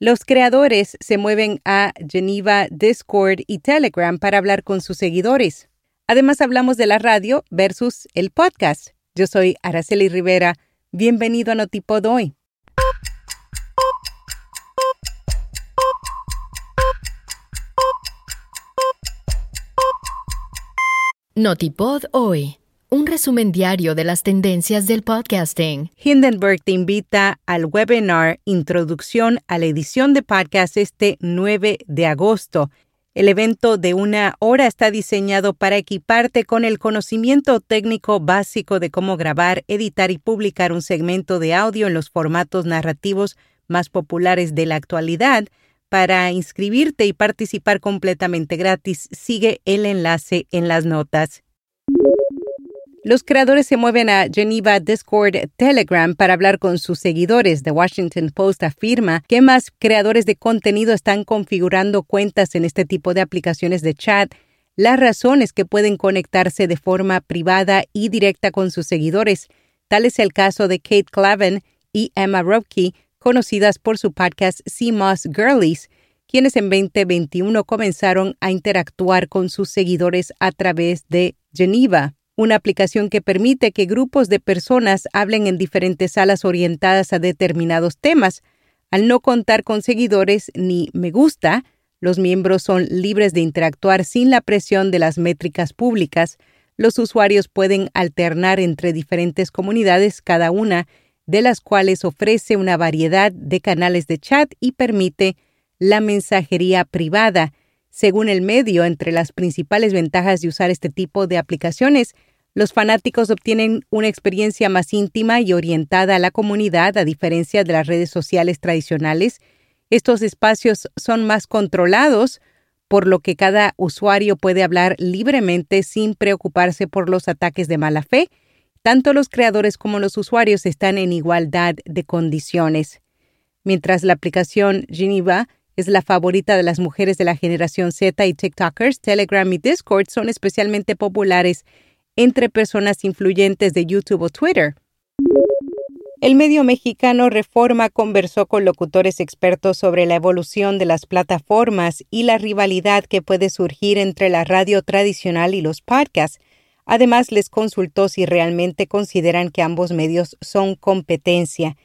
Los creadores se mueven a Geneva, Discord y Telegram para hablar con sus seguidores. Además hablamos de la radio versus el podcast. Yo soy Araceli Rivera. Bienvenido a Notipod hoy. Notipod hoy un resumen diario de las tendencias del podcasting. Hindenburg te invita al webinar Introducción a la edición de podcast este 9 de agosto. El evento de una hora está diseñado para equiparte con el conocimiento técnico básico de cómo grabar, editar y publicar un segmento de audio en los formatos narrativos más populares de la actualidad. Para inscribirte y participar completamente gratis, sigue el enlace en las notas. Los creadores se mueven a Geneva, Discord, Telegram para hablar con sus seguidores. The Washington Post afirma que más creadores de contenido están configurando cuentas en este tipo de aplicaciones de chat. Las razones que pueden conectarse de forma privada y directa con sus seguidores. Tal es el caso de Kate Clavin y Emma Robke, conocidas por su podcast CMOS Girlies, quienes en 2021 comenzaron a interactuar con sus seguidores a través de Geneva una aplicación que permite que grupos de personas hablen en diferentes salas orientadas a determinados temas. Al no contar con seguidores ni me gusta, los miembros son libres de interactuar sin la presión de las métricas públicas. Los usuarios pueden alternar entre diferentes comunidades, cada una de las cuales ofrece una variedad de canales de chat y permite la mensajería privada. Según el medio, entre las principales ventajas de usar este tipo de aplicaciones los fanáticos obtienen una experiencia más íntima y orientada a la comunidad a diferencia de las redes sociales tradicionales. Estos espacios son más controlados, por lo que cada usuario puede hablar libremente sin preocuparse por los ataques de mala fe. Tanto los creadores como los usuarios están en igualdad de condiciones. Mientras la aplicación Geneva es la favorita de las mujeres de la generación Z y TikTokers, Telegram y Discord son especialmente populares entre personas influyentes de YouTube o Twitter. El medio mexicano Reforma conversó con locutores expertos sobre la evolución de las plataformas y la rivalidad que puede surgir entre la radio tradicional y los podcasts. Además, les consultó si realmente consideran que ambos medios son competencia.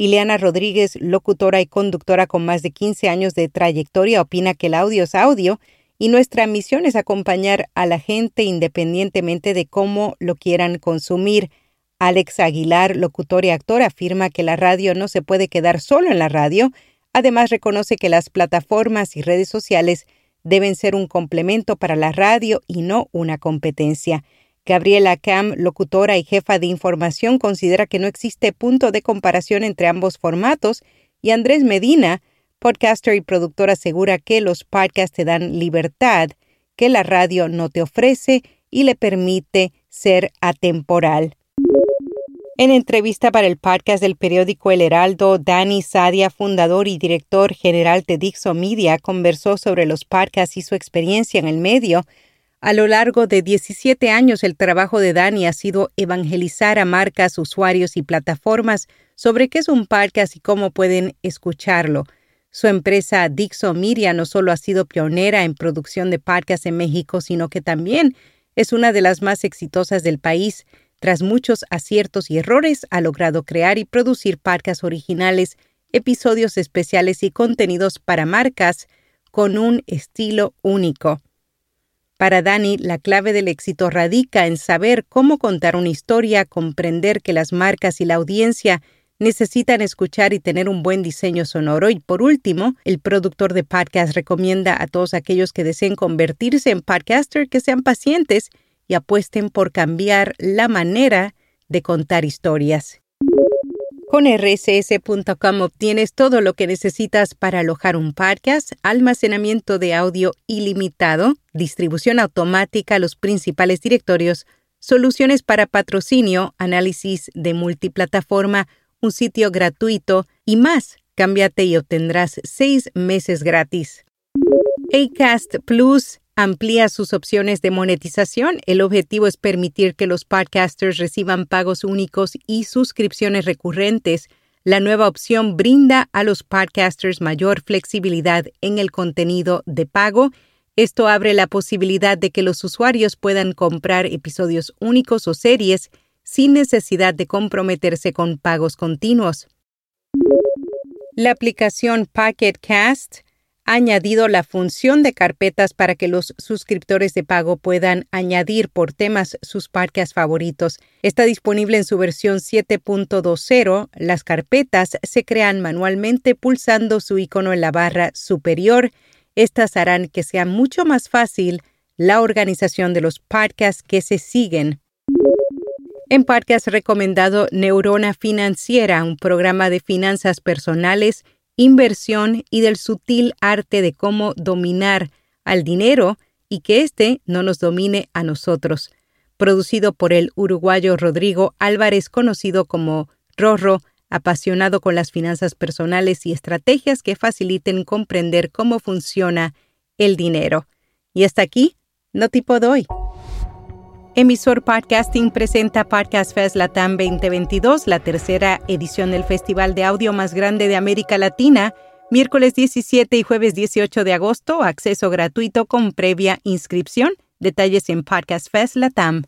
Ileana Rodríguez, locutora y conductora con más de 15 años de trayectoria, opina que el audio es audio y nuestra misión es acompañar a la gente independientemente de cómo lo quieran consumir. Alex Aguilar, locutor y actor, afirma que la radio no se puede quedar solo en la radio. Además, reconoce que las plataformas y redes sociales deben ser un complemento para la radio y no una competencia. Gabriela Cam, locutora y jefa de información, considera que no existe punto de comparación entre ambos formatos y Andrés Medina, podcaster y productor asegura que los podcasts te dan libertad que la radio no te ofrece y le permite ser atemporal. En entrevista para el podcast del periódico El Heraldo, Dani Sadia, fundador y director general de Dixo Media, conversó sobre los podcasts y su experiencia en el medio. A lo largo de 17 años, el trabajo de Dani ha sido evangelizar a marcas, usuarios y plataformas sobre qué es un podcast y cómo pueden escucharlo. Su empresa Dixo Media no solo ha sido pionera en producción de podcasts en México, sino que también es una de las más exitosas del país. Tras muchos aciertos y errores, ha logrado crear y producir podcasts originales, episodios especiales y contenidos para marcas con un estilo único. Para Dani, la clave del éxito radica en saber cómo contar una historia, comprender que las marcas y la audiencia necesitan escuchar y tener un buen diseño sonoro. Y por último, el productor de podcast recomienda a todos aquellos que deseen convertirse en podcaster que sean pacientes y apuesten por cambiar la manera de contar historias. Con rss.com obtienes todo lo que necesitas para alojar un podcast, almacenamiento de audio ilimitado, distribución automática a los principales directorios, soluciones para patrocinio, análisis de multiplataforma, un sitio gratuito y más. Cámbiate y obtendrás seis meses gratis. Acast Plus amplía sus opciones de monetización. El objetivo es permitir que los podcasters reciban pagos únicos y suscripciones recurrentes. La nueva opción brinda a los podcasters mayor flexibilidad en el contenido de pago. Esto abre la posibilidad de que los usuarios puedan comprar episodios únicos o series sin necesidad de comprometerse con pagos continuos. La aplicación Pocket Cast añadido la función de carpetas para que los suscriptores de pago puedan añadir por temas sus podcasts favoritos. Está disponible en su versión 7.20. Las carpetas se crean manualmente pulsando su icono en la barra superior. Estas harán que sea mucho más fácil la organización de los podcasts que se siguen. En podcast recomendado Neurona Financiera, un programa de finanzas personales, inversión y del sutil arte de cómo dominar al dinero y que éste no nos domine a nosotros. Producido por el uruguayo Rodrigo Álvarez, conocido como Rorro, apasionado con las finanzas personales y estrategias que faciliten comprender cómo funciona el dinero. Y hasta aquí, no tipo doy. Emisor Podcasting presenta Podcast Fest Latam 2022, la tercera edición del festival de audio más grande de América Latina, miércoles 17 y jueves 18 de agosto, acceso gratuito con previa inscripción. Detalles en Podcast Fest Latam.